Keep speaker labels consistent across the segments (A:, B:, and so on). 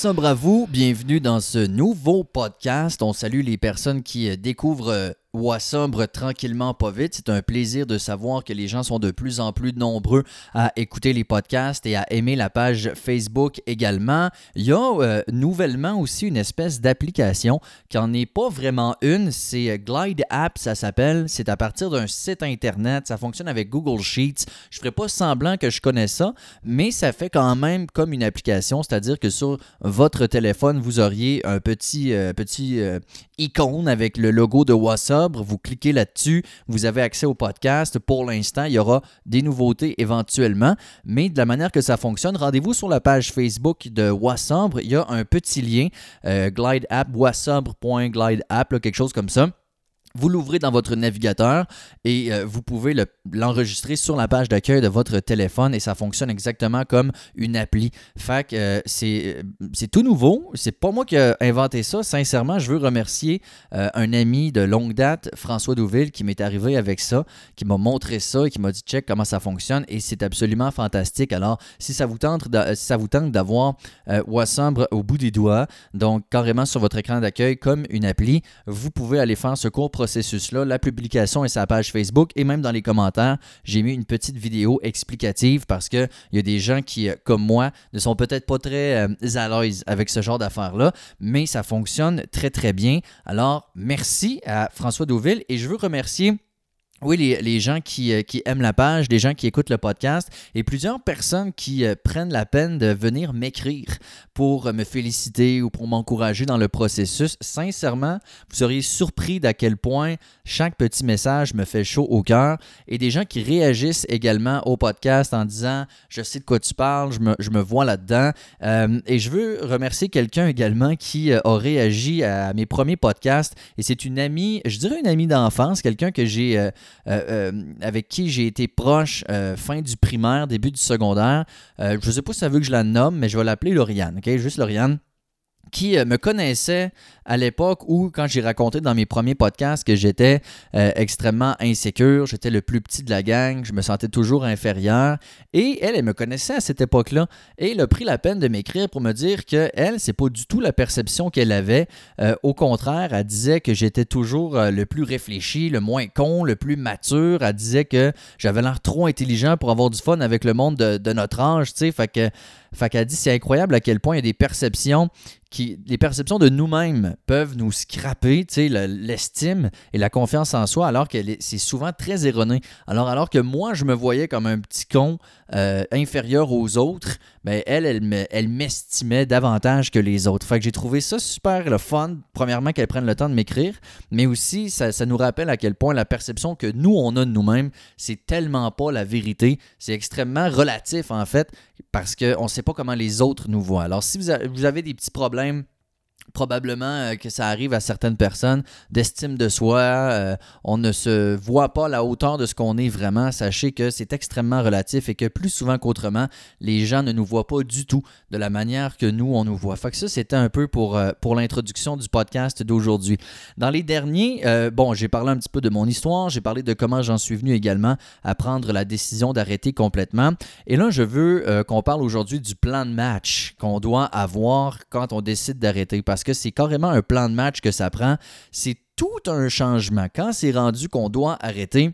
A: Wassobre à vous, bienvenue dans ce nouveau podcast. On salue les personnes qui euh, découvrent euh, Wassobre tranquillement pas vite. C'est un plaisir de savoir que les gens sont de plus en plus nombreux à écouter les podcasts et à aimer la page Facebook également. Il y a euh, nouvellement aussi une espèce d'application qui n'en est pas vraiment une. C'est Glide App, ça s'appelle. C'est à partir d'un site internet. Ça fonctionne avec Google Sheets. Je ferai pas semblant que je connais ça, mais ça fait quand même comme une application, c'est-à-dire que sur votre téléphone, vous auriez un petit, euh, petit euh, icône avec le logo de Vous cliquez là-dessus, vous avez accès au podcast. Pour l'instant, il y aura des nouveautés éventuellement, mais de la manière que ça fonctionne, rendez-vous sur la page Facebook de Wassobre. Il y a un petit lien, euh, glide app, wassobre.glideapp, quelque chose comme ça. Vous l'ouvrez dans votre navigateur et euh, vous pouvez l'enregistrer sur la page d'accueil de votre téléphone et ça fonctionne exactement comme une appli. Fait que euh, c'est tout nouveau. C'est pas moi qui ai inventé ça. Sincèrement, je veux remercier euh, un ami de longue date, François Douville, qui m'est arrivé avec ça, qui m'a montré ça et qui m'a dit check comment ça fonctionne et c'est absolument fantastique. Alors, si ça vous tente, si d'avoir Wassembre au bout des doigts, donc carrément sur votre écran d'accueil comme une appli, vous pouvez aller faire ce cours processus-là. La publication est sa page Facebook et même dans les commentaires, j'ai mis une petite vidéo explicative parce qu'il y a des gens qui, euh, comme moi, ne sont peut-être pas très euh, à l'aise avec ce genre d'affaires-là, mais ça fonctionne très très bien. Alors, merci à François Deauville et je veux remercier oui, les, gens qui, euh, qui, aiment la page, les gens qui écoutent le podcast et plusieurs personnes qui euh, prennent la peine de venir m'écrire pour me féliciter ou pour m'encourager dans le processus. Sincèrement, vous seriez surpris d'à quel point chaque petit message me fait chaud au cœur et des gens qui réagissent également au podcast en disant Je sais de quoi tu parles, je me, je me vois là-dedans. Euh, et je veux remercier quelqu'un également qui a réagi à mes premiers podcasts et c'est une amie, je dirais une amie d'enfance, quelqu'un que j'ai euh, euh, avec qui j'ai été proche euh, fin du primaire, début du secondaire. je ne sais pas si ça veut que je la nomme, mais je vais l'appeler Lauriane, ok? Juste Lauriane qui me connaissait à l'époque où, quand j'ai raconté dans mes premiers podcasts que j'étais euh, extrêmement insécure, j'étais le plus petit de la gang, je me sentais toujours inférieur. Et elle, elle me connaissait à cette époque-là. Et elle a pris la peine de m'écrire pour me dire que elle, c'est pas du tout la perception qu'elle avait. Euh, au contraire, elle disait que j'étais toujours euh, le plus réfléchi, le moins con, le plus mature. Elle disait que j'avais l'air trop intelligent pour avoir du fun avec le monde de, de notre âge, tu sais. Fait que fait qu'elle dit c'est incroyable à quel point il y a des perceptions qui, les perceptions de nous-mêmes peuvent nous scraper, l'estime et la confiance en soi, alors que c'est souvent très erroné. Alors, alors que moi, je me voyais comme un petit con euh, inférieur aux autres, ben elle, elle m'estimait davantage que les autres. Fait que j'ai trouvé ça super le fun, premièrement qu'elle prenne le temps de m'écrire, mais aussi ça, ça nous rappelle à quel point la perception que nous, on a de nous-mêmes, c'est tellement pas la vérité, c'est extrêmement relatif en fait, parce qu'on ne sait pas comment les autres nous voient. Alors si vous avez des petits problèmes Lame probablement euh, que ça arrive à certaines personnes d'estime de soi. Euh, on ne se voit pas à la hauteur de ce qu'on est vraiment. Sachez que c'est extrêmement relatif et que plus souvent qu'autrement, les gens ne nous voient pas du tout de la manière que nous, on nous voit. Fait que ça, c'était un peu pour, euh, pour l'introduction du podcast d'aujourd'hui. Dans les derniers, bon, j'ai parlé un petit peu de mon histoire, j'ai parlé de comment j'en suis venu également à prendre la décision d'arrêter complètement. Et là, je veux qu'on parle aujourd'hui du plan de match qu'on doit avoir quand on décide d'arrêter parce que c'est carrément un plan de match que ça prend. C'est tout un changement. Quand c'est rendu qu'on doit arrêter,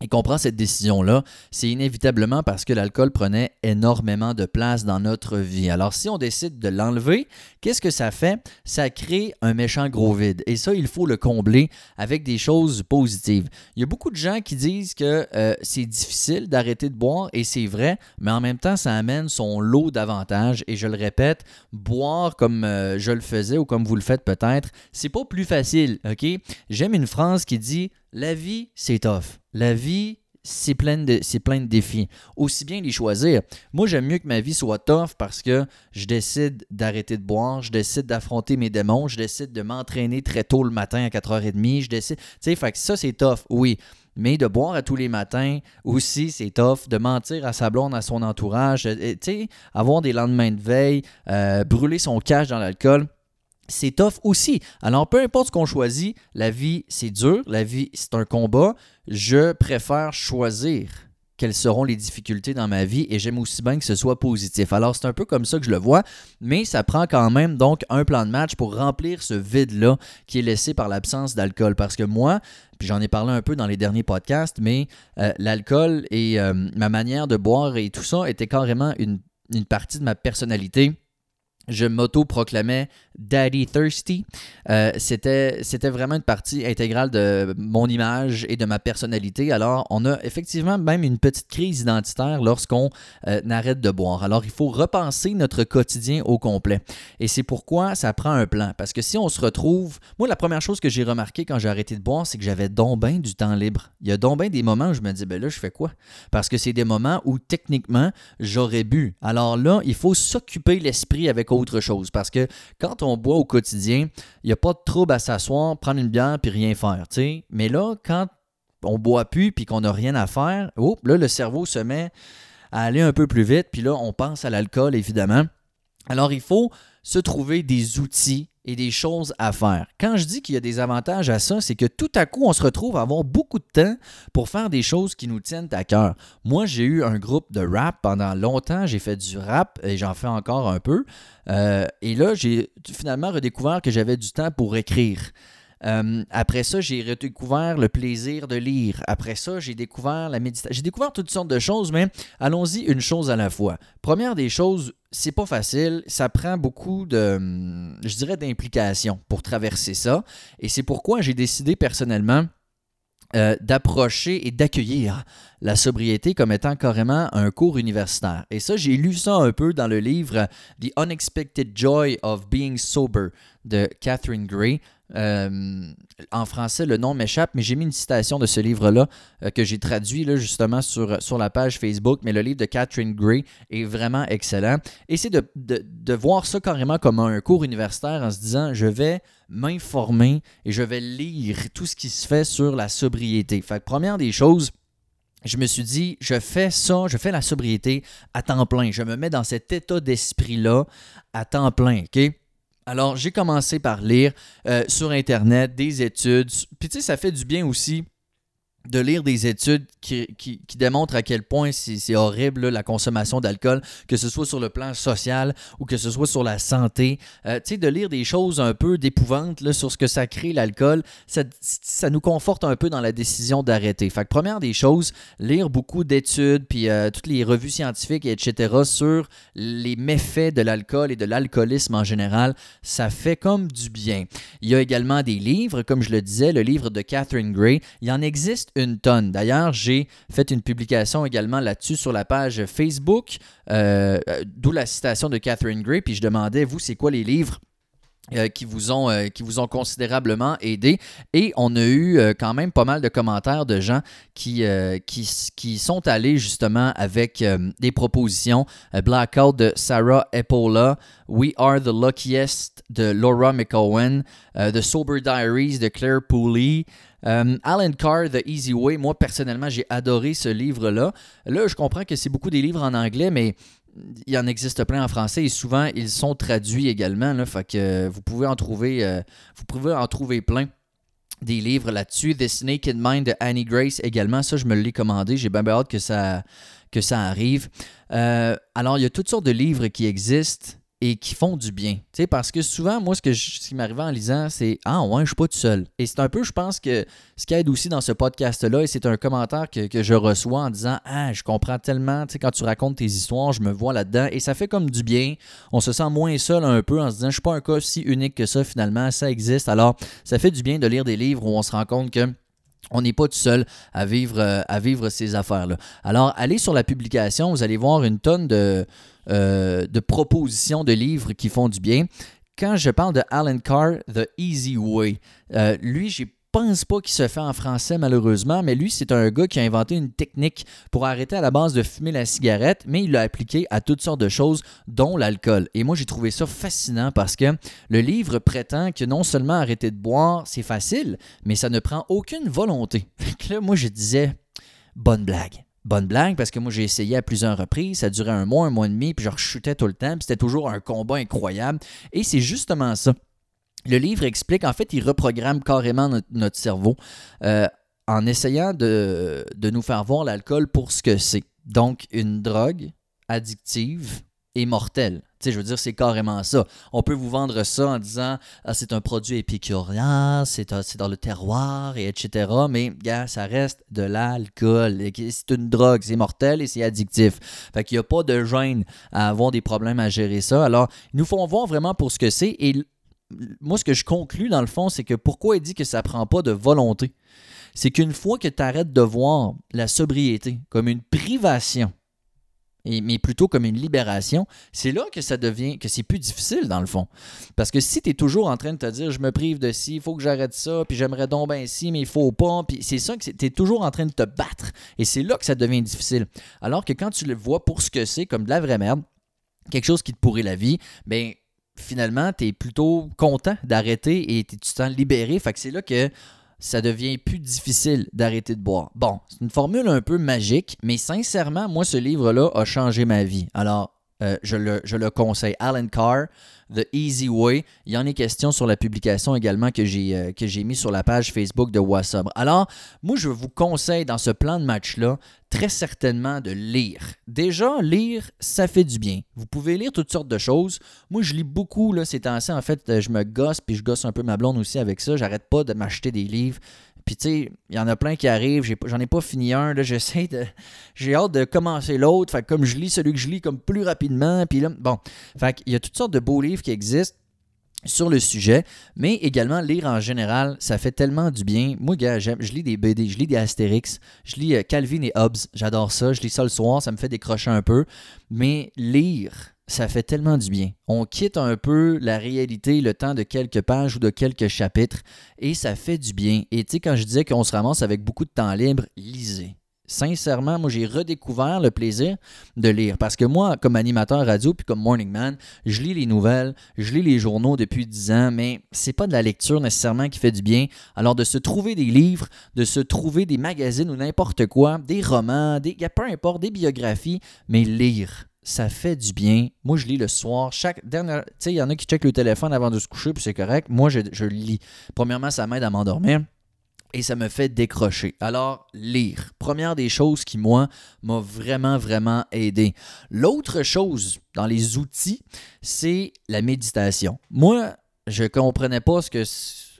A: et qu'on prend cette décision-là, c'est inévitablement parce que l'alcool prenait énormément de place dans notre vie. Alors si on décide de l'enlever, qu'est-ce que ça fait? Ça crée un méchant gros vide. Et ça, il faut le combler avec des choses positives. Il y a beaucoup de gens qui disent que euh, c'est difficile d'arrêter de boire, et c'est vrai, mais en même temps, ça amène son lot d'avantages. Et je le répète, boire comme euh, je le faisais ou comme vous le faites peut-être, c'est pas plus facile, OK? J'aime une phrase qui dit la vie, c'est tough. La vie, c'est plein, de, de défis. Aussi bien les choisir. Moi, j'aime mieux que ma vie soit tough parce que je décide d'arrêter de boire, je décide d'affronter mes démons, je décide de m'entraîner très tôt le matin à 4h30, je décide... Tu sais, fait ça, c'est tough, oui. Mais de boire à tous les matins aussi, c'est tough. De mentir à sa blonde, à son entourage, euh, tu sais, avoir des lendemains de veille, euh, brûler son cash dans l'alcool, c'est tough aussi. Alors, peu importe ce qu'on choisit, la vie, c'est dur, la vie, c'est un combat. Je préfère choisir quelles seront les difficultés dans ma vie et j'aime aussi bien que ce soit positif. Alors c'est un peu comme ça que je le vois, mais ça prend quand même donc un plan de match pour remplir ce vide-là qui est laissé par l'absence d'alcool. Parce que moi, puis j'en ai parlé un peu dans les derniers podcasts, mais euh, l'alcool et euh, ma manière de boire et tout ça était carrément une, une partie de ma personnalité je m'auto-proclamais Daddy Thirsty. Euh, c'était, vraiment une partie intégrale de mon image et de ma personnalité. Alors, on a effectivement même une petite crise identitaire lorsqu'on euh, arrête de boire. Alors, il faut repenser notre quotidien au complet. Et c'est pourquoi ça prend un plan. Parce que si on se retrouve... Moi, la première chose que j'ai remarqué quand j'ai arrêté de boire, c'est que j'avais donc bien du temps libre. Il y a donc bien des moments où je me dis, ben là, je fais quoi? Parce que c'est des moments où, techniquement, j'aurais bu. Alors là, il faut s'occuper l'esprit avec autre chose. Parce que quand on boit au quotidien, il n'y a pas de trouble à s'asseoir, prendre une bière puis rien faire. Mais là, quand on boit plus puis qu'on n'a rien à faire, là, le cerveau se met à aller un peu plus vite, puis là, on pense à l'alcool, évidemment. Alors, il faut se trouver des outils et des choses à faire. Quand je dis qu'il y a des avantages à ça, c'est que tout à coup, on se retrouve à avoir beaucoup de temps pour faire des choses qui nous tiennent à cœur. Moi, j'ai eu un groupe de rap pendant longtemps, j'ai fait du rap et j'en fais encore un peu. Euh, et là, j'ai finalement redécouvert que j'avais du temps pour écrire. Euh, après ça, j'ai redécouvert le plaisir de lire. Après ça, j'ai découvert la méditation. J'ai découvert toutes sortes de choses, mais allons-y une chose à la fois. Première des choses, c'est pas facile. Ça prend beaucoup de, je dirais, d'implication pour traverser ça. Et c'est pourquoi j'ai décidé personnellement euh, d'approcher et d'accueillir la sobriété comme étant carrément un cours universitaire. Et ça, j'ai lu ça un peu dans le livre The Unexpected Joy of Being Sober de Catherine Gray. Euh, en français, le nom m'échappe, mais j'ai mis une citation de ce livre-là euh, que j'ai traduit là, justement sur, la page Facebook. Mais le livre de Catherine Gray est vraiment excellent. Et de, de, voir ça carrément comme un cours universitaire en se disant je vais m'informer et je vais lire tout ce qui se fait sur la sobriété. Fait que première des choses, je me suis dit, je fais ça, je fais la sobriété à temps plein. Je me mets dans cet état d'esprit-là à temps plein, OK? Alors, j'ai commencé par lire euh, sur Internet des études. Puis, tu sais, ça fait du bien aussi de lire des études qui, qui, démontrent à quel point c'est horrible la consommation d'alcool, que ce soit sur le plan social ou que ce soit sur la santé. Euh, tu sais, de lire des choses un peu d'épouvante sur ce que ça crée l'alcool, ça, ça, nous conforte un peu dans la décision d'arrêter. Fait que première des choses, lire beaucoup d'études, puis euh, toutes les revues scientifiques, etc., sur les méfaits de l'alcool et de l'alcoolisme en général, ça fait comme du bien. Il y a également des livres, comme je le disais, le livre de Catherine Gray. Il en existe D'ailleurs, j'ai fait une publication également là-dessus sur la page Facebook, euh, euh, d'où la citation de Catherine Gray, puis je demandais, vous, c'est quoi les livres euh, qui, vous ont, considérablement aidé? Et on a eu quand même pas mal de commentaires de gens qui sont allés justement avec des propositions. Blackout de Sarah Epola, We Are the Luckiest de Laura McCowan, The Sober Diaries de Claire Pooley, euh, Alan Carr, The Easy Way, moi personnellement, j'ai adoré ce livre-là. Là, je comprends que c'est beaucoup des livres en anglais, mais il y en existe plein en français et souvent ils sont traduits également. Là, fait que vous pouvez en trouver, euh, vous pouvez en trouver plein des livres là-dessus. The Naked Mind de Annie Grace également, ça je me l'ai commandé. J'ai bien hâte que ça, arrive. Euh, alors il y a toutes sortes de livres qui existent et qui font du bien. Tu parce que souvent, moi, ce, qui m'arrivait en lisant, c'est Ah, ouais, je suis pas tout seul. Et c'est un peu, je pense que ce qui aide aussi dans ce podcast-là, et c'est un commentaire que, que, je reçois en disant Ah, je comprends tellement, tu sais, quand tu racontes tes histoires, je me vois là-dedans. Et ça fait comme du bien. On se sent moins seul un peu en se disant Je suis pas un cas si unique que ça, finalement, ça existe. Alors, ça fait du bien de lire des livres où on se rend compte que on n'est pas tout seul à vivre, euh, à vivre ces affaires-là. Alors, allez sur la publication, vous allez voir une tonne de, euh, de propositions de livres qui font du bien. Quand je parle de Alan Carr, The Easy Way, euh, lui, j'ai pense pas qu'il se fait en français malheureusement, mais lui, c'est un gars qui a inventé une technique pour arrêter à la base de fumer la cigarette, mais il l'a appliqué à toutes sortes de choses, dont l'alcool. Et moi, j'ai trouvé ça fascinant parce que le livre prétend que non seulement arrêter de boire, c'est facile, mais ça ne prend aucune volonté. Fait là, moi, je disais, bonne blague bonne blague parce que moi j'ai essayé à plusieurs reprises, ça durait un mois, un mois et demi, puis je rechutais tout le temps, puis c'était toujours un combat incroyable. Et c'est justement ça le livre explique, en fait, il reprogramme carrément notre, cerveau. Euh, en essayant de, de nous faire voir l'alcool pour ce que c'est. Donc, une drogue addictive et mortelle. Tu sais, je veux dire, c'est carrément ça. On peut vous vendre ça en disant ah, c'est un produit épicurien, c'est dans le terroir, et etc. Mais, gars, ça reste de l'alcool. C'est une drogue, c'est mortel et c'est addictif. Fait qu'il n'y a pas de gêne à avoir des problèmes à gérer ça. Alors, ils nous font voir vraiment pour ce que c'est. Et moi, ce que je conclus, dans le fond, c'est que pourquoi il dit que ça prend pas de volonté? C'est qu'une fois que tu arrêtes de voir la sobriété comme une privation, mais plutôt comme une libération, c'est là que ça devient, que c'est plus difficile dans le fond. Parce que si tu es toujours en train de te dire, je me prive de ci, il faut que j'arrête ça, puis j'aimerais donc bien ci, mais il faut pas, puis c'est ça que tu es toujours en train de te battre. Et c'est là que ça devient difficile. Alors que quand tu le vois pour ce que c'est, comme de la vraie merde, quelque chose qui te pourrit la vie, ben finalement, tu es plutôt content d'arrêter et tu te sens libéré. Fait que c'est là que ça devient plus difficile d'arrêter de boire. Bon, c'est une formule un peu magique, mais sincèrement, moi, ce livre-là a changé ma vie. Alors, euh, je, le, je, le, conseille. Alan Carr, The Easy Way. Il y en est question sur la publication également que j'ai euh, que j'ai mis sur la page Facebook de Wassobre. Alors, moi, je vous conseille dans ce plan de match-là, très certainement de lire. Déjà, lire, ça fait du bien. Vous pouvez lire toutes sortes de choses. Moi, je lis beaucoup là, ces temps-ci. En fait, euh, je me gosse, puis je gosse un peu ma blonde aussi avec ça. J'arrête pas de m'acheter des livres. Puis, tu sais, il y en a plein qui arrivent. J'en ai, pas fini un. J'essaie de. J'ai hâte de commencer l'autre. Fait comme je lis celui que je lis comme plus rapidement. Puis là, bon. Fait il y a toutes sortes de beaux livres qui existent sur le sujet, mais également lire en général, ça fait tellement du bien. Moi, gars, je lis des BD, je lis des Astérix, je lis euh, Calvin et Hobbes, j'adore ça, je lis ça le soir, ça me fait décrocher un peu, mais lire, ça fait tellement du bien. On quitte un peu la réalité, le temps de quelques pages ou de quelques chapitres, et ça fait du bien. Et tu sais, quand je disais qu'on se ramasse avec beaucoup de temps libre, lisez. Sincèrement, moi, j'ai redécouvert le plaisir de lire. Parce que moi, comme animateur radio puis comme Morning Man, je lis les nouvelles, je lis les journaux depuis 10 ans, mais c'est pas de la lecture nécessairement qui fait du bien. Alors, de se trouver des livres, de se trouver des magazines ou n'importe quoi, des romans, des, peu importe, des biographies, mais lire ça fait du bien. Moi, je lis le soir. Chaque dernière, tu sais, il y en a qui checkent le téléphone avant de se coucher, puis c'est correct. Moi, je, je lis. Premièrement, ça m'aide à m'endormir et ça me fait décrocher. Alors, lire. Première des choses qui, moi, m'a vraiment, vraiment aidé. L'autre chose dans les outils, c'est la méditation. Moi, je comprenais pas ce que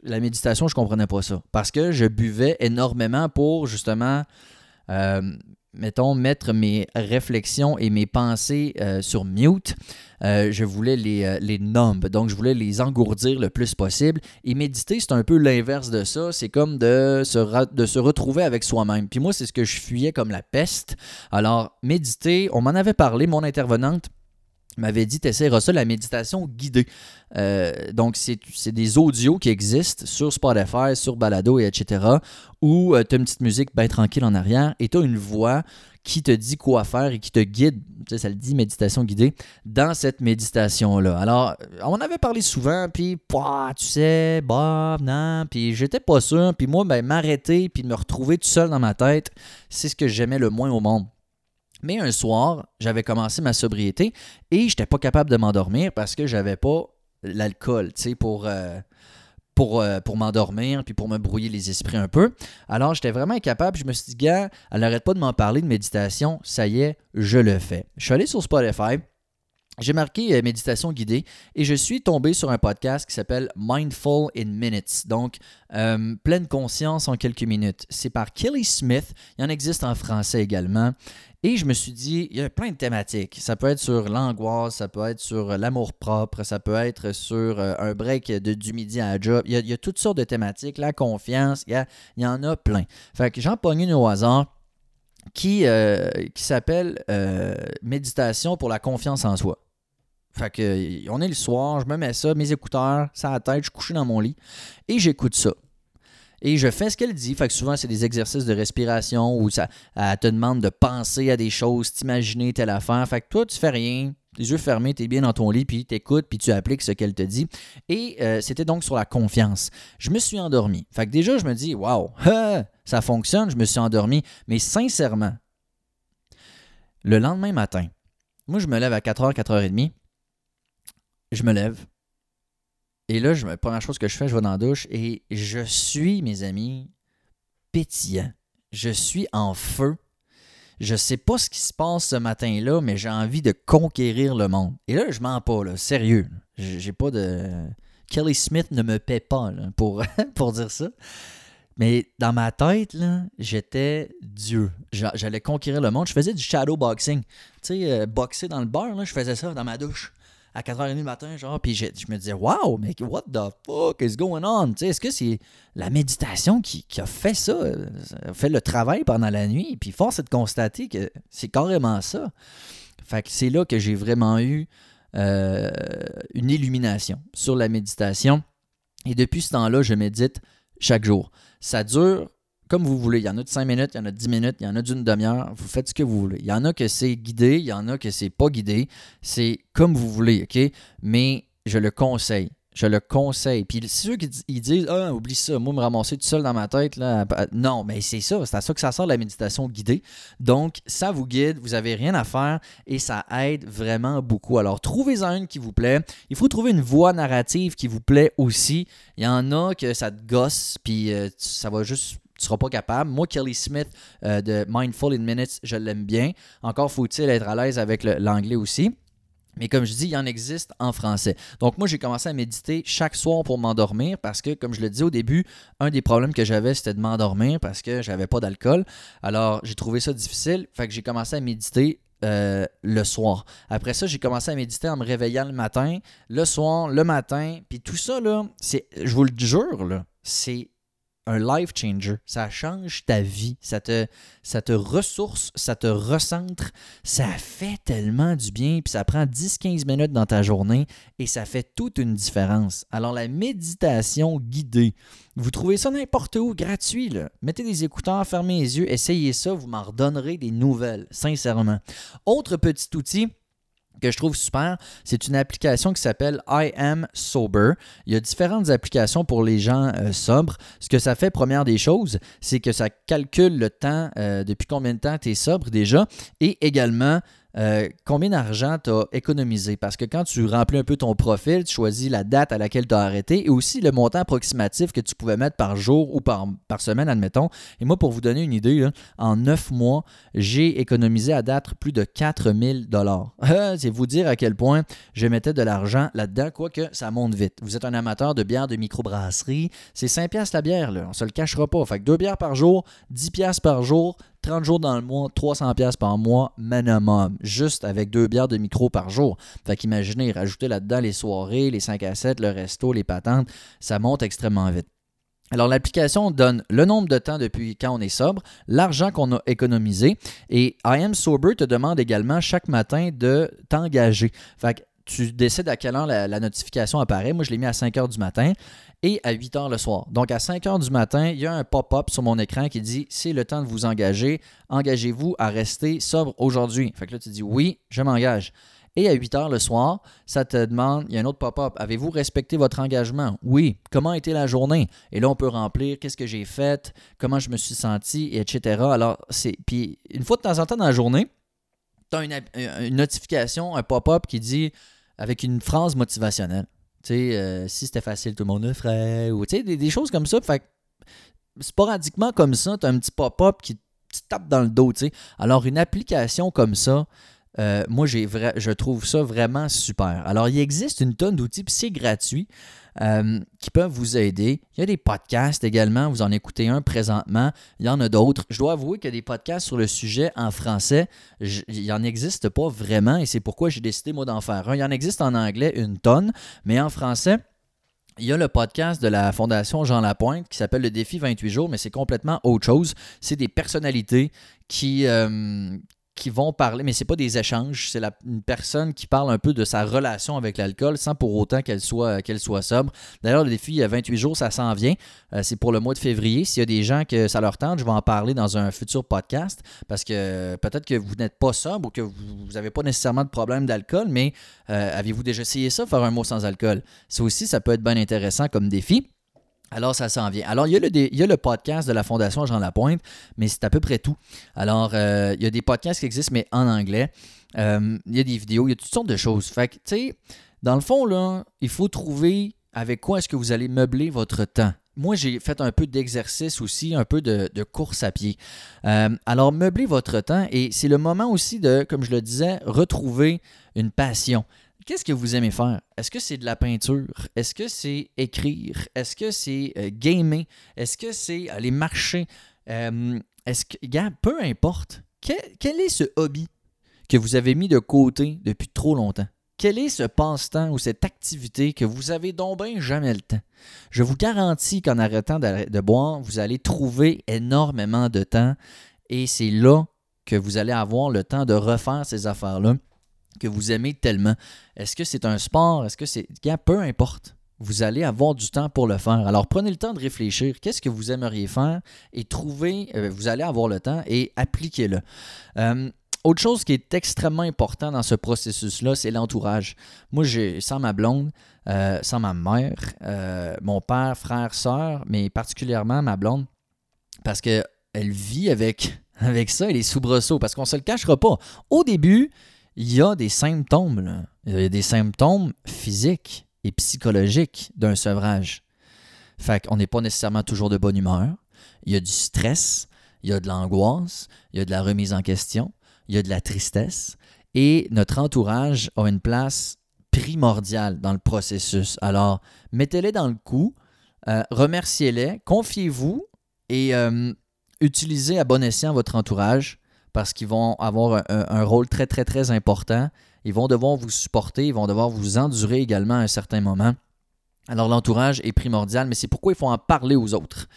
A: la méditation, je comprenais pas ça. Parce que je buvais énormément pour justement euh, mettons, mettre mes réflexions et mes pensées euh, sur mute. Euh, je voulais les, euh, donc je voulais les engourdir le plus possible. Et méditer, c'est un peu l'inverse de ça. C'est comme de se, de se retrouver avec soi-même. Puis moi, c'est ce que je fuyais comme la peste. Alors, méditer, on m'en avait parlé, mon intervenante m'avait dit t'essaieras ça, la méditation guidée. Euh, donc, c'est des audios qui existent sur Spotify, sur Balado, et etc. Où euh, tu as une petite musique bien tranquille en arrière et tu as une voix qui te dit quoi faire et qui te guide, tu sais, ça le dit méditation guidée, dans cette méditation-là. Alors, on en avait parlé souvent, puis, tu sais, bah, non, puis j'étais pas sûr, puis moi, ben, m'arrêter, puis me retrouver tout seul dans ma tête, c'est ce que j'aimais le moins au monde. Mais un soir, j'avais commencé ma sobriété et je n'étais pas capable de m'endormir parce que j'avais pas l'alcool, tu sais, pour, euh, pour, euh, pour m'endormir puis pour me brouiller les esprits un peu. Alors, j'étais vraiment incapable. Je me suis dit, gars, elle n'arrête pas de m'en parler de méditation. Ça y est, je le fais. Je suis allé sur Spotify. J'ai marqué euh, méditation guidée et je suis tombé sur un podcast qui s'appelle Mindful in Minutes, donc pleine conscience en quelques minutes. C'est par Kelly Smith, il en existe en français également. Et je me suis dit, il y a plein de thématiques. Ça peut être sur l'angoisse, ça peut être sur l'amour-propre, ça peut être sur euh, un break de, du midi à la job. Il y, a, toutes sortes de thématiques. La confiance, il y, en a plein. Fait que j'en pogne une au hasard qui, euh, qui s'appelle euh, Méditation pour la confiance en soi. Fait que on est le soir, je me mets ça, mes écouteurs, ça à la tête, je suis couché dans mon lit et j'écoute ça. Et je fais ce qu'elle dit. Fait que souvent, c'est des exercices de respiration où ça, elle te demande de penser à des choses, t'imaginer telle affaire. Fait que toi, tu fais rien. Les yeux fermés, tu es bien dans ton lit, puis tu écoutes, puis tu appliques ce qu'elle te dit. Et euh, c'était donc sur la confiance. Je me suis endormi. Fait que déjà, je me dis, waouh, ça fonctionne, je me suis endormi. Mais sincèrement, le lendemain matin, moi, je me lève à 4h, 4h30. Je me lève, et là, je, la première chose que je fais, je vais dans la douche et je suis, mes amis, pétillant. Je suis en feu. Je sais pas ce qui se passe ce matin-là, mais j'ai envie de conquérir le monde. Et là, je mens pas, là, sérieux. J'ai pas de. Kelly Smith ne me paie pas pour, pour dire ça. Mais dans ma tête, là, j'étais Dieu. J'allais conquérir le monde. Je faisais du shadow boxing. Tu sais, euh, boxer dans le bar, là, je faisais ça dans ma douche à 4h30 du matin, genre, puis je, me disais, wow, mais what the fuck is going on? Est-ce que c'est la méditation qui, a fait ça, fait le travail pendant la nuit? Puis force est de constater que c'est carrément ça. Fait que c'est là que j'ai vraiment eu euh, une illumination sur la méditation. Et depuis ce temps-là, je médite chaque jour. Ça dure comme vous voulez. Il y en a de 5 minutes, il y en a de 10 minutes, il y en a d'une demi-heure. Vous faites ce que vous voulez. Il y en a que c'est guidé, il y en a que c'est pas guidé. C'est comme vous voulez, OK? Mais je le conseille. Je le conseille. Puis ceux qui disent Ah, oublie ça, moi me ramasser tout seul dans ma tête, là. Non, mais c'est ça, c'est à ça que ça sort la méditation guidée. Donc, ça vous guide, vous n'avez rien à faire et ça aide vraiment beaucoup. Alors, trouvez-en une qui vous plaît. Il faut trouver une voix narrative qui vous plaît aussi. Il y en a que ça te gosse, puis euh, ça va juste tu seras pas capable. Moi, Kelly Smith euh, de Mindful in Minutes, je l'aime bien. Encore faut-il être à l'aise avec l'anglais aussi. Mais comme je dis, il en existe en français. Donc moi, j'ai commencé à méditer chaque soir pour m'endormir parce que, comme je le dis au début, un des problèmes que j'avais, c'était de m'endormir parce que j'avais pas d'alcool. Alors, j'ai trouvé ça difficile. Fait que j'ai commencé à méditer euh, le soir. Après ça, j'ai commencé à méditer en me réveillant le matin, le soir, le matin. Puis tout ça, là, je vous le jure, c'est un life changer. Ça change ta vie. Ça te, ressource, ça te recentre. Ça fait tellement du bien. Puis ça prend 10-15 minutes dans ta journée et ça fait toute une différence. Alors, la méditation guidée, vous trouvez ça n'importe où, gratuit. Là. Mettez des écouteurs, fermez les yeux, essayez ça, vous m'en redonnerez des nouvelles, sincèrement. Autre petit outil que je trouve super, c'est une application qui s'appelle I Am Sober. Il y a différentes applications pour les gens euh, sobres. Ce que ça fait, première des choses, c'est que ça calcule le temps, euh, depuis combien de temps tu es sobre déjà, et également euh, combien d'argent tu as économisé? Parce que quand tu remplis un peu ton profil, tu choisis la date à laquelle tu as arrêté et aussi le montant approximatif que tu pouvais mettre par jour ou par, semaine, admettons. Et moi, pour vous donner une idée, en neuf mois, j'ai économisé à date plus de 4000 dollars. C'est vous dire à quel point je mettais de l'argent là-dedans, quoique ça monte vite. Vous êtes un amateur de bière de microbrasserie, c'est 5 piastres la bière, là. on se le cachera pas. Fait que 2 bières par jour, 10 piastres par jour, 30 jours dans le mois, 300 pièces par mois minimum, juste avec deux bières de micro par jour. Fait qu'imaginez, rajouter là-dedans les soirées, les 5 à 7, le resto, les patentes, ça monte extrêmement vite. Alors, l'application donne le nombre de temps depuis quand on est sobre, l'argent qu'on a économisé et I Am Sober te demande également chaque matin de t'engager. Tu décides à quelle heure la, notification apparaît. Moi, je l'ai mis à 5 heures du matin et à 8 heures le soir. Donc à 5 heures du matin, il y a un pop-up sur mon écran qui dit c'est le temps de vous engager. Engagez-vous à rester sobre aujourd'hui. Fait que là, tu dis oui, je m'engage. Et à 8 heures le soir, ça te demande, il y a un autre pop-up, avez-vous respecté votre engagement? Oui. Comment a été la journée? Et là, on peut remplir qu'est-ce que j'ai fait, comment je me suis senti, etc. Alors, c'est. Puis, une fois de temps en temps dans la journée, tu as une notification, un pop-up qui dit avec une phrase motivationnelle. Tu sais, euh, si c'était facile, tout le monde le ferait. Ou tu sais, des, choses comme ça. Fait sporadiquement comme ça, tu as un petit pop-up qui te tape dans le dos. Tu sais. Alors, une application comme ça, euh, moi, j'ai je trouve ça vraiment super. Alors, il existe une tonne d'outils, puis c'est gratuit. Euh, qui peuvent vous aider. Il y a des podcasts également, vous en écoutez un présentement, il y en a d'autres. Je dois avouer a des podcasts sur le sujet en français, il n'y en existe pas vraiment et c'est pourquoi j'ai décidé moi d'en faire un. Il y en existe en anglais une tonne, mais en français, il y a le podcast de la Fondation Jean Lapointe qui s'appelle Le défi 28 jours, mais c'est complètement autre chose. C'est des personnalités qui, euh, qui vont parler, mais c'est pas des échanges, c'est une personne qui parle un peu de sa relation avec l'alcool sans pour autant qu'elle soit, qu'elle soit sobre. D'ailleurs, le défi 28 jours, ça s'en vient. Euh, c'est pour le mois de février. S'il y a des gens que ça leur tente, je vais en parler dans un futur podcast parce que peut-être que vous n'êtes pas sobre ou que vous n'avez pas nécessairement de problème d'alcool, mais euh, avez-vous déjà essayé ça, faire un mois sans alcool? Ça aussi, ça peut être bien intéressant comme défi. Alors, ça s'en vient. Alors, il y, a le, podcast de la Fondation Jean Lapointe, mais c'est à peu près tout. Alors, euh, il y a des podcasts qui existent, mais en anglais. Euh, il y a des vidéos, il y a toutes sortes de choses. Fait que, tu sais, dans le fond, il faut trouver avec quoi est-ce que vous allez meubler votre temps. moi, j'ai fait un peu d'exercice aussi, un peu de, course à pied. Euh, alors, meublez votre temps et c'est le moment aussi de, comme je le disais, retrouver une passion. Qu'est-ce que vous aimez faire? Est-ce que c'est de la peinture? Est-ce que c'est écrire? Est-ce que c'est euh, gamer? Est-ce que c'est aller marcher? Est-ce que, gars, peu importe, quel est ce hobby que vous avez mis de côté depuis trop longtemps? Quel est ce passe-temps ou cette activité que vous avez donc jamais le temps? Je vous garantis qu'en arrêtant de, boire, vous allez trouver énormément de temps et c'est là que vous allez avoir le temps de refaire ces affaires-là que vous aimez tellement. Est-ce que c'est un sport? Est-ce que c'est. Peu importe. Vous allez avoir du temps pour le faire. Alors prenez le temps de réfléchir. Qu'est-ce que vous aimeriez faire? Et trouvez, euh, vous allez avoir le temps et appliquez-le. Euh, autre chose qui est extrêmement important dans ce processus-là, c'est l'entourage. Moi, j'ai sans ma blonde, euh, sans ma mère, mon père, frère, soeur, mais particulièrement ma blonde, parce qu'elle vit avec, avec ça et les soubresauts, parce qu'on ne se le cachera pas. Au début, il y a des symptômes. Des symptômes physiques et psychologiques d'un sevrage. Fait qu'on n'est pas nécessairement toujours de bonne humeur. Il y a du stress, il y a de l'angoisse, il y a de la remise en question il y a de la tristesse et notre entourage a une place primordiale dans le processus. Alors, mettez-les dans le coup, euh, remerciez-les, confiez-vous et euh, utilisez à bon escient votre entourage parce qu'ils vont avoir un, rôle très, très, très important. Ils vont devoir vous supporter, ils vont devoir vous endurer également à un certain moment. Alors l'entourage est primordial, mais c'est pourquoi il faut en parler aux autres.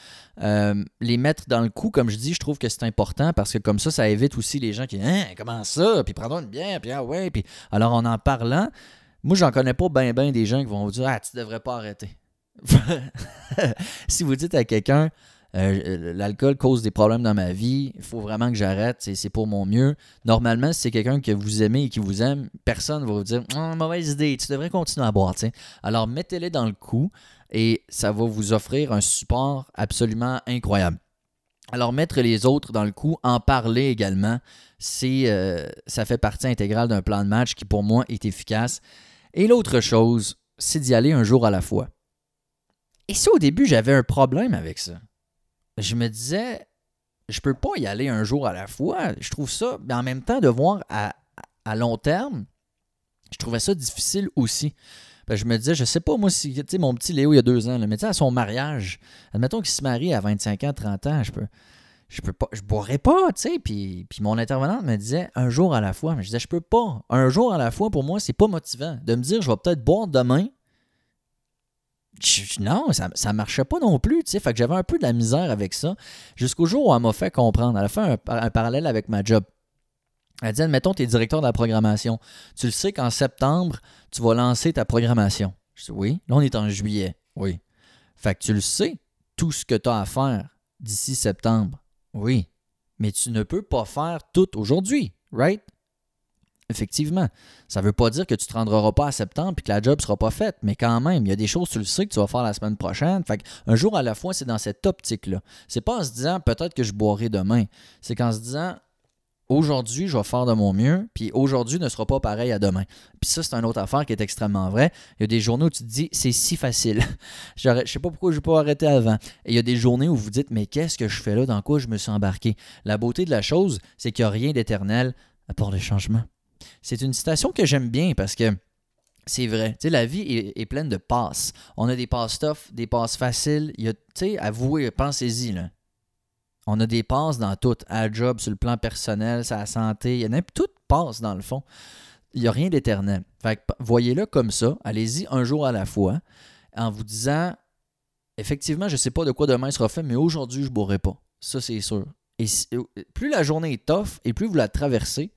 A: Euh, les mettre dans le coup, comme je dis, je trouve que c'est important parce que comme ça, ça évite aussi les gens qui Hein, comment ça? Puis prends une bière, puis ah ouais. Puis alors en en parlant, moi j'en connais pas bien ben des gens qui vont vous dire Ah, tu devrais pas arrêter. si vous dites à quelqu'un euh, l'alcool cause des problèmes dans ma vie, il faut vraiment que j'arrête, c'est pour mon mieux. Normalement, si c'est quelqu'un que vous aimez et qui vous aime, personne ne va vous dire oh, mauvaise idée, tu devrais continuer à boire. Alors mettez-les dans le coup et ça va vous offrir un support absolument incroyable. Alors, mettre les autres dans le coup, en parler également, c'est, euh, ça fait partie intégrale d'un plan de match qui, pour moi, est efficace. Et l'autre chose, c'est d'y aller un jour à la fois. Et ça, au début, j'avais un problème avec ça je me disais, je peux pas y aller un jour à la fois. Je trouve ça, mais en même temps, de voir à, long terme, je trouvais ça difficile aussi. je me disais, je sais pas, moi, si, tu mon petit Léo, il y a deux ans, mais tu sais, à son mariage, admettons qu'il se marie à 25 ans, 30 ans, je peux, je pas, je boirais pas, tu sais. Puis, puis mon intervenante me disait, un jour à la fois. Mais je disais, je peux pas. Un jour à la fois, pour moi, c'est pas motivant. De me dire, je vais peut-être boire demain, non, ça, ça marchait pas non plus, tu sais. Fait que j'avais un peu de la misère avec ça. Jusqu'au jour où elle m'a fait comprendre. Elle a fait un, parallèle avec ma job. Elle dit, admettons, tu es directeur de la programmation. Tu le sais qu'en septembre, tu vas lancer ta programmation. Je dis, oui. Là, on est en juillet. Oui. Fait que tu le sais, tout ce que tu as à faire d'ici septembre. Oui. Mais tu ne peux pas faire tout aujourd'hui, right? Effectivement. Ça ne veut pas dire que tu ne te rendras pas à septembre et que la job ne sera pas faite, mais quand même, il y a des choses, tu le sais, que tu vas faire la semaine prochaine. Fait un jour à la fois, c'est dans cette optique-là. C'est pas en se disant peut-être que je boirai demain. C'est qu'en se disant aujourd'hui, je vais faire de mon mieux, puis aujourd'hui ne sera pas pareil à demain. Puis ça, c'est une autre affaire qui est extrêmement vraie. Il y a des journées où tu te dis, c'est si facile. je ne sais pas pourquoi je n'ai pas arrêté avant. Et il y a des journées où vous dites, mais qu'est-ce que je fais là? Dans quoi je me suis embarqué? La beauté de la chose, c'est qu'il n'y a rien d'éternel à part les changements. C'est une citation que j'aime bien parce que c'est vrai. Tu sais, la vie est, pleine de passes. On a des passes tough, des passes faciles. tu sais, avouez, pensez-y. On a des passes dans tout. À job, sur le plan personnel, la santé. Il y en a toutes dans le fond. Il n'y a rien d'éternel. Fait voyez-le comme ça. Allez-y un jour à la fois en vous disant effectivement, je ne sais pas de quoi demain sera fait, mais aujourd'hui, je ne bourrai pas. Ça, c'est sûr. Et euh, plus la journée est tough et plus vous la traversez,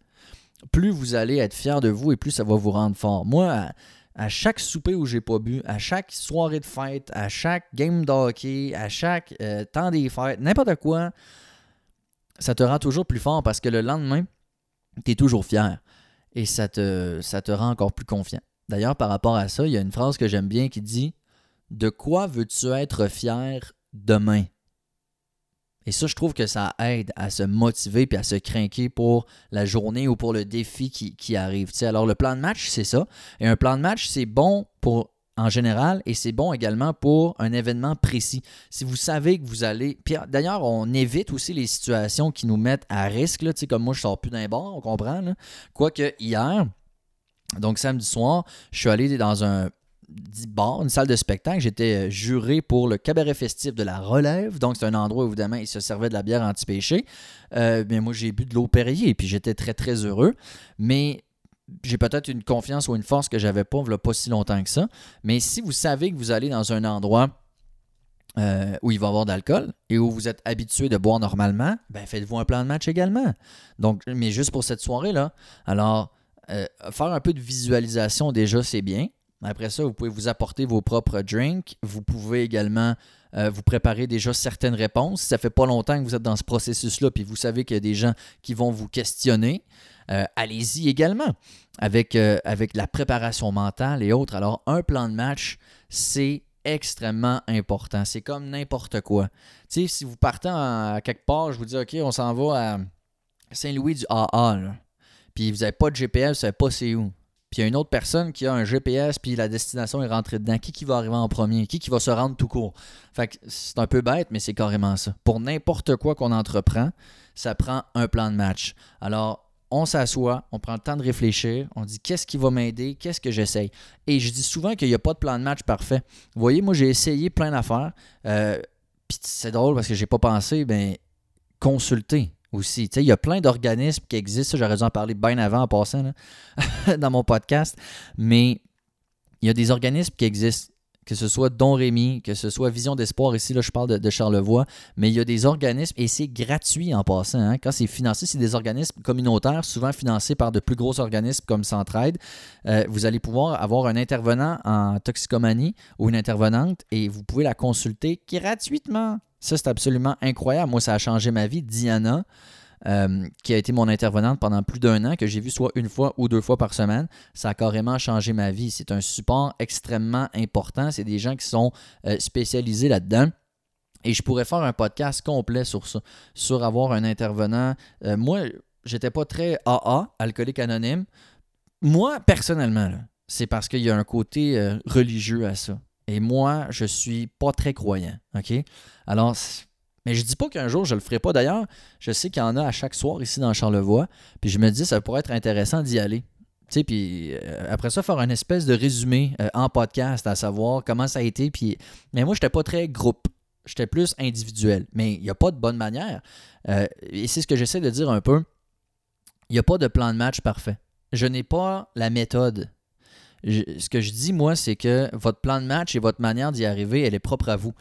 A: plus vous allez être fier de vous et plus ça va vous rendre fort. Moi, à, chaque souper où j'ai pas bu, à chaque soirée de fête, à chaque game de à chaque euh, temps des fêtes, n'importe quoi, ça te rend toujours plus fort parce que le lendemain, tu es toujours fier et ça te, ça te rend encore plus confiant. D'ailleurs, par rapport à ça, il y a une phrase que j'aime bien qui dit De quoi veux-tu être fier demain et ça, je trouve que ça aide à se motiver puis à se craquer pour la journée ou pour le défi qui, arrive. alors, le plan de match, c'est ça. Et un plan de match, c'est bon pour en général et c'est bon également pour un événement précis. Si vous savez que vous allez. Puis d'ailleurs, on évite aussi les situations qui nous mettent à risque. Là, comme moi, je sors plus d'un bar, on comprend. Quoique hier, donc samedi soir, je suis allé dans un bar, une salle de spectacle. J'étais juré pour le cabaret festif de la Relève. Donc, c'est un endroit où, évidemment, il se servait de la bière anti-péché. Euh, mais moi, j'ai bu de l'eau Perrier, puis j'étais très, très heureux. Mais j'ai peut-être une confiance ou une force que j'avais pas, il pas si longtemps que ça. Mais si vous savez que vous allez dans un endroit euh, où il va y avoir d'alcool et où vous êtes habitué de boire normalement, ben faites-vous un plan de match également. Donc, mais juste pour cette soirée-là. Alors, euh, faire un peu de visualisation déjà, c'est bien. Après ça, vous pouvez vous apporter vos propres drinks. Vous pouvez également euh, vous préparer déjà certaines réponses. Si ça fait pas longtemps que vous êtes dans ce processus-là, puis vous savez qu'il y a des gens qui vont vous questionner, euh, allez-y également avec, euh, avec la préparation mentale et autres. Alors, un plan de match, c'est extrêmement important. C'est comme n'importe quoi. Tu sais, si vous partez à quelque part, je vous dis, OK, on s'en va à Saint-Louis du AA, puis vous n'avez pas de GPS, vous ne savez pas c'est où. Puis il y a une autre personne qui a un GPS, puis la destination est rentrée dedans. Qui, qui va arriver en premier? Qui, qui va se rendre tout court? Fait c'est un peu bête, mais c'est carrément ça. Pour n'importe quoi qu'on entreprend, ça prend un plan de match. Alors, on s'assoit, on prend le temps de réfléchir, on dit qu'est-ce qui va m'aider, qu'est-ce que j'essaye? Et je dis souvent qu'il n'y a pas de plan de match parfait. Vous voyez, moi j'ai essayé plein d'affaires. Euh, puis c'est drôle parce que j'ai pas pensé, ben consulter aussi. il y a plein d'organismes qui existent. J'aurais dû en parler bien avant en passant dans mon podcast. Mais il y a des organismes qui existent que ce soit Don Rémy, que ce soit Vision d'Espoir, ici là, je parle de, Charlevoix, mais il y a des organismes, et c'est gratuit en passant. Hein. Quand c'est financé, c'est des organismes communautaires, souvent financés par de plus gros organismes comme Centraide. Euh, vous allez pouvoir avoir un intervenant en toxicomanie ou une intervenante, et vous pouvez la consulter gratuitement. Ça, c'est absolument incroyable. Moi, ça a changé ma vie. Diana, euh, qui a été mon intervenante pendant plus d'un an, que j'ai vu soit une fois ou deux fois par semaine. Ça a carrément changé ma vie. C'est un support extrêmement important. C'est des gens qui sont euh, spécialisés là-dedans. Et je pourrais faire un podcast complet sur ça, sur avoir un intervenant. Euh, moi, j'étais pas très AA, alcoolique anonyme. Moi, personnellement, c'est parce qu'il y a un côté religieux à ça. Et moi, je suis pas très croyant. OK? Alors, mais je dis pas qu'un jour je le ferai pas. D'ailleurs, je sais qu'il y en a à chaque soir ici dans Charlevoix. Puis je me dis, ça pourrait être intéressant d'y aller. Tu sais, puis euh, après ça, faire une espèce de résumé euh, en podcast, à savoir comment ça a été. Mais moi, je n'étais pas très groupe. J'étais plus individuel. Mais il n'y a pas de bonne manière. Euh, et c'est ce que j'essaie de dire un peu. Il n'y a pas de plan de match parfait. Je n'ai pas la méthode. ce que je dis, moi, c'est que votre plan de match et votre manière d'y arriver, elle est propre à vous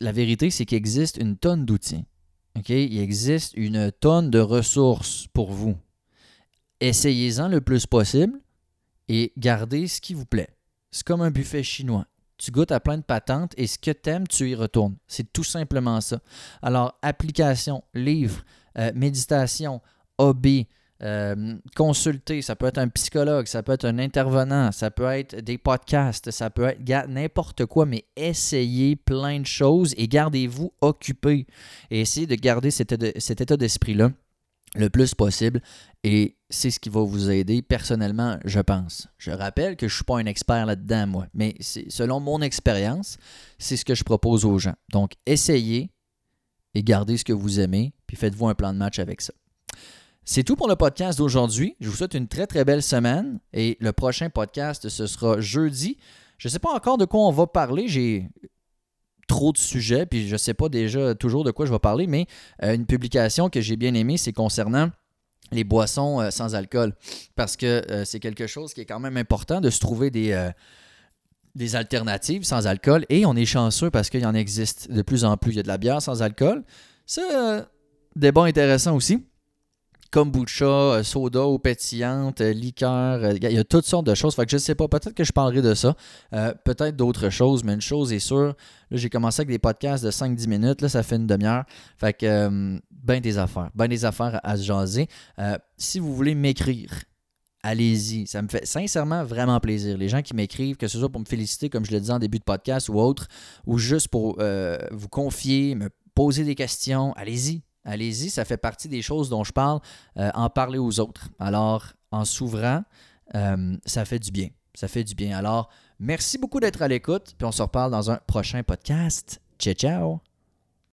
A: la vérité, c'est qu'il existe une tonne d'outils. Il existe une tonne de ressources pour vous. Essayez-en le plus possible et gardez ce qui vous plaît. C'est comme un buffet chinois. Tu goûtes à plein de patentes et ce que tu aimes, tu y retournes. C'est tout simplement ça. Alors, application, livre, euh, méditation, hobby, euh, consulter, ça peut être un psychologue, ça peut être un intervenant, ça peut être des podcasts, ça peut être n'importe quoi, mais essayez plein de choses et gardez-vous occupé. Et essayez de garder cet, état d'esprit-là le plus possible et c'est ce qui va vous aider personnellement, je pense. Je rappelle que je ne suis pas un expert là-dedans, moi, mais selon mon expérience, c'est ce que je propose aux gens. Donc, essayez et gardez ce que vous aimez, puis faites-vous un plan de match avec ça. C'est tout pour le podcast d'aujourd'hui. Je vous souhaite une très très belle semaine et le prochain podcast, ce sera jeudi. Je ne sais pas encore de quoi on va parler. J'ai trop de sujets, puis je ne sais pas déjà toujours de quoi je vais parler, mais euh, une publication que j'ai bien aimée, c'est concernant les boissons euh, sans alcool. Parce que euh, c'est quelque chose qui est quand même important de se trouver des, des alternatives sans alcool. Et on est chanceux parce qu'il y en existe de plus en plus. Il y a de la bière sans alcool. C'est débat intéressant aussi kombucha, euh, soda ou pétillante, euh, liqueur. Euh, il y a toutes sortes de choses. Fait que je ne sais pas, peut-être que je parlerai de ça. peut-être d'autres choses, mais une chose est sûre. Là, j'ai commencé avec des podcasts de 5-10 minutes. Là, ça fait une demi-heure. Fait que, ben des affaires. Ben des affaires à, se jaser. si vous voulez m'écrire, allez-y. Ça me fait sincèrement vraiment plaisir. Les gens qui m'écrivent, que ce soit pour me féliciter, comme je le disais en début de podcast ou autre, ou juste pour vous confier, me poser des questions, allez-y. Allez-y, ça fait partie des choses dont je parle, euh, en parler aux autres. Alors, en s'ouvrant, euh, ça fait du bien. Ça fait du bien. Alors, Merci beaucoup d'être à l'écoute, puis on se reparle dans un prochain podcast. Ciao, ciao!